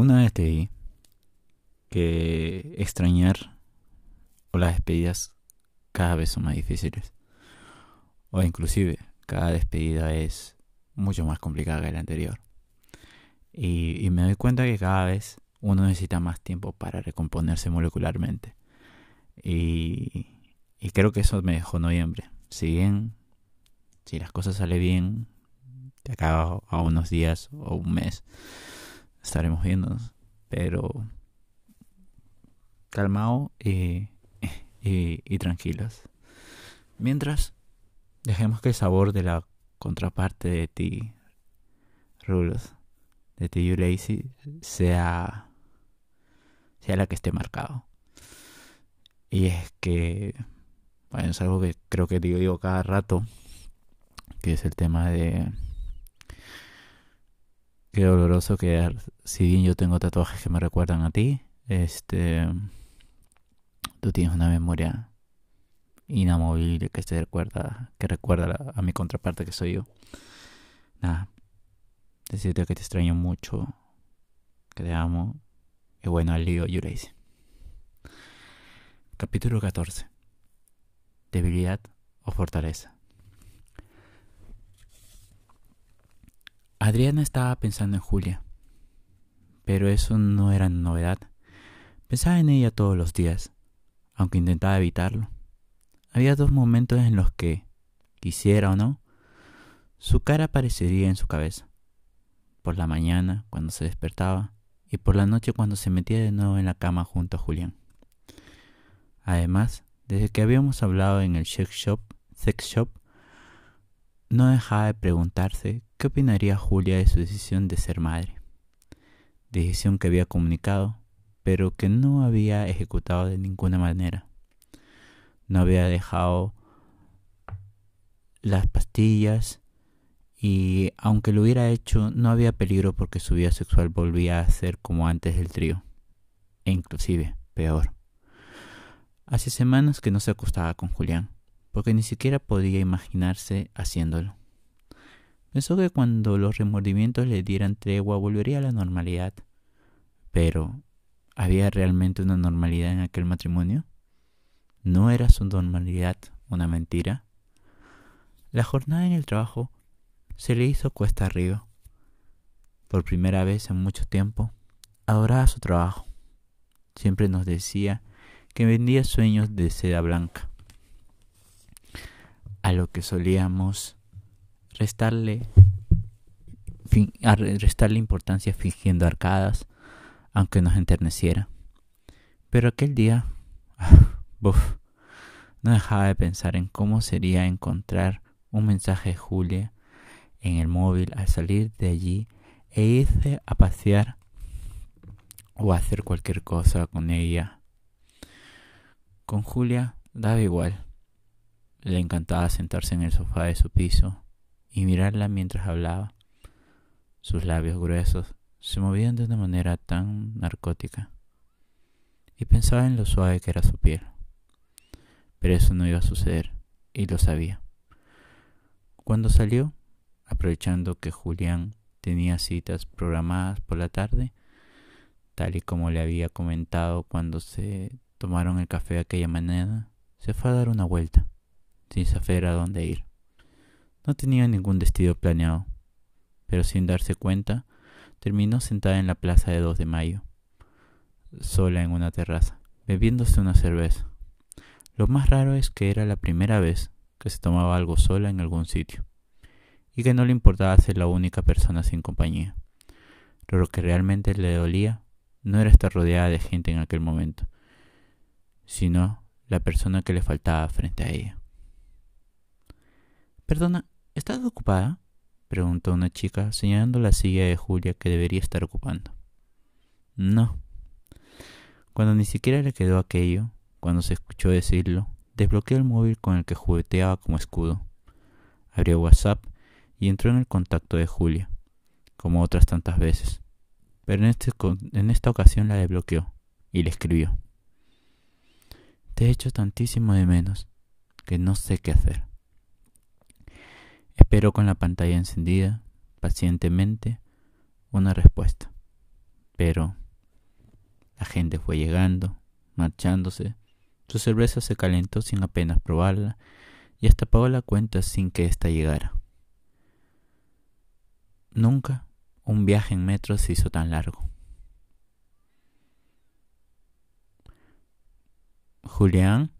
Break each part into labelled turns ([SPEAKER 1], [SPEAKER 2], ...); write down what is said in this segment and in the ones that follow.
[SPEAKER 1] Una vez te di que extrañar o las despedidas cada vez son más difíciles. O inclusive cada despedida es mucho más complicada que la anterior. Y, me doy cuenta que cada vez uno necesita más tiempo para recomponerse molecularmente. Y, y creo que eso me dejó noviembre. Si bien, si las cosas salen bien, de acá a unos días o un mes, estaremos viéndonos. Pero calmado y, y, tranquilos. Mientras, dejemos que el sabor de la contraparte de ti, Rulos, de ti, You Lazy, sea, sea la que esté marcado. Y es que, bueno, es algo que creo que digo, digo cada rato, que es el tema de qué doloroso que si bien yo tengo tatuajes que me recuerdan a ti, este tú tienes una memoria inamovible que se recuerda, que recuerda a mi contraparte que soy yo. Nada, decirte que te extraño mucho, que te amo, y bueno, al lío hice. Capítulo 14. Debilidad o fortaleza. Adriana estaba pensando en Julia, pero eso no era novedad. Pensaba en ella todos los días aunque intentaba evitarlo. Había dos momentos en los que, quisiera o no, su cara aparecería en su cabeza. Por la mañana, cuando se despertaba, y por la noche cuando se metía de nuevo en la cama junto a Julián. Además, desde que habíamos hablado en el sex shop, sex shop, no dejaba de preguntarse qué opinaría Julia de su decisión de ser madre. Decisión que había comunicado pero que no había ejecutado de ninguna manera. No había dejado las pastillas y aunque lo hubiera hecho no había peligro porque su vida sexual volvía a ser como antes del trío, e inclusive peor. Hace semanas que no se acostaba con Julián, porque ni siquiera podía imaginarse haciéndolo. Pensó que cuando los remordimientos le dieran tregua volvería a la normalidad, pero ¿Había realmente una normalidad en aquel matrimonio? ¿No era su normalidad una mentira? La jornada en el trabajo se le hizo cuesta arriba. Por primera vez en mucho tiempo, adoraba su trabajo. Siempre nos decía que vendía sueños de seda blanca. A lo que solíamos restarle, restarle importancia fingiendo arcadas aunque nos enterneciera. Pero aquel día, buf, no dejaba de pensar en cómo sería encontrar un mensaje de Julia en el móvil al salir de allí e irse a pasear o a hacer cualquier cosa con ella. Con Julia daba igual. Le encantaba sentarse en el sofá de su piso y mirarla mientras hablaba. Sus labios gruesos se movían de una manera tan narcótica. Y pensaba en lo suave que era su piel. Pero eso no iba a suceder, y lo sabía. Cuando salió, aprovechando que Julián tenía citas programadas por la tarde, tal y como le había comentado cuando se tomaron el café aquella mañana, se fue a dar una vuelta, sin saber a dónde ir. No tenía ningún destino planeado, pero sin darse cuenta, terminó sentada en la plaza de 2 de mayo, sola en una terraza, bebiéndose una cerveza. Lo más raro es que era la primera vez que se tomaba algo sola en algún sitio, y que no le importaba ser la única persona sin compañía. Pero lo que realmente le dolía no era estar rodeada de gente en aquel momento, sino la persona que le faltaba frente a ella. Perdona, ¿estás ocupada? preguntó una chica, señalando la silla de Julia que debería estar ocupando. No. Cuando ni siquiera le quedó aquello, cuando se escuchó decirlo, desbloqueó el móvil con el que jugueteaba como escudo. Abrió WhatsApp y entró en el contacto de Julia, como otras tantas veces. Pero en, este, esta ocasión la desbloqueó y le escribió. Te he hecho tantísimo de menos que no sé qué hacer. Espero con la pantalla encendida, pacientemente, una respuesta. Pero la gente fue llegando, marchándose. Su cerveza se calentó sin apenas probarla y hasta pagó la cuenta sin que ésta llegara. Nunca un viaje en metro se hizo tan largo. Julián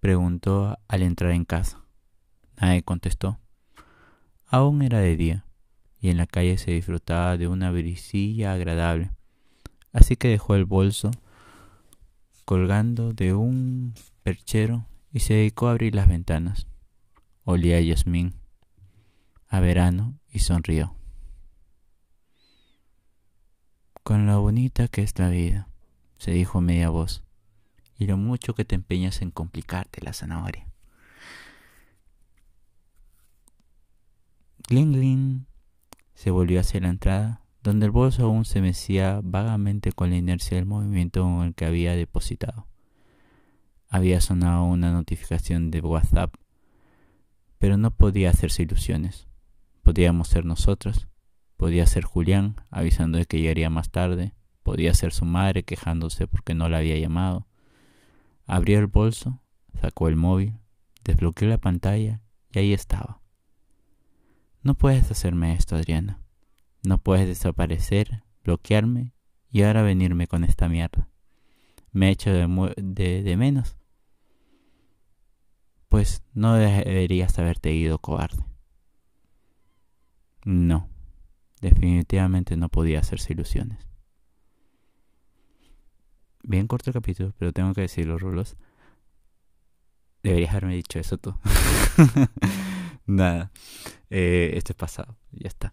[SPEAKER 1] preguntó al entrar en casa. Nadie contestó. Aún era de día y en la calle se disfrutaba de una brisilla agradable, así que dejó el bolso colgando de un perchero y se dedicó a abrir las ventanas. Olía a yasmín, a verano y sonrió. Con lo bonita que es la vida, se dijo media voz, y lo mucho que te empeñas en complicarte la zanahoria. Gling Gling se volvió hacia la entrada, donde el bolso aún se mecía vagamente con la inercia del movimiento en el que había depositado. Había sonado una notificación de WhatsApp, pero no podía hacerse ilusiones. Podíamos ser nosotros, Podía ser Julián, avisando de que llegaría más tarde. Podía ser su madre quejándose porque no la había llamado. Abrió el bolso, sacó el móvil, desbloqueó la pantalla y ahí estaba. No puedes hacerme esto, Adriana. No puedes desaparecer, bloquearme y ahora venirme con esta mierda. Me he hecho de, de menos. Pues no deberías haberte ido, cobarde. No. Definitivamente no podía hacerse ilusiones. Bien corto el capítulo, pero tengo que decirlo, Rulos. Deberías haberme dicho eso tú. Nada. Eh, esto es pasado. Ya está.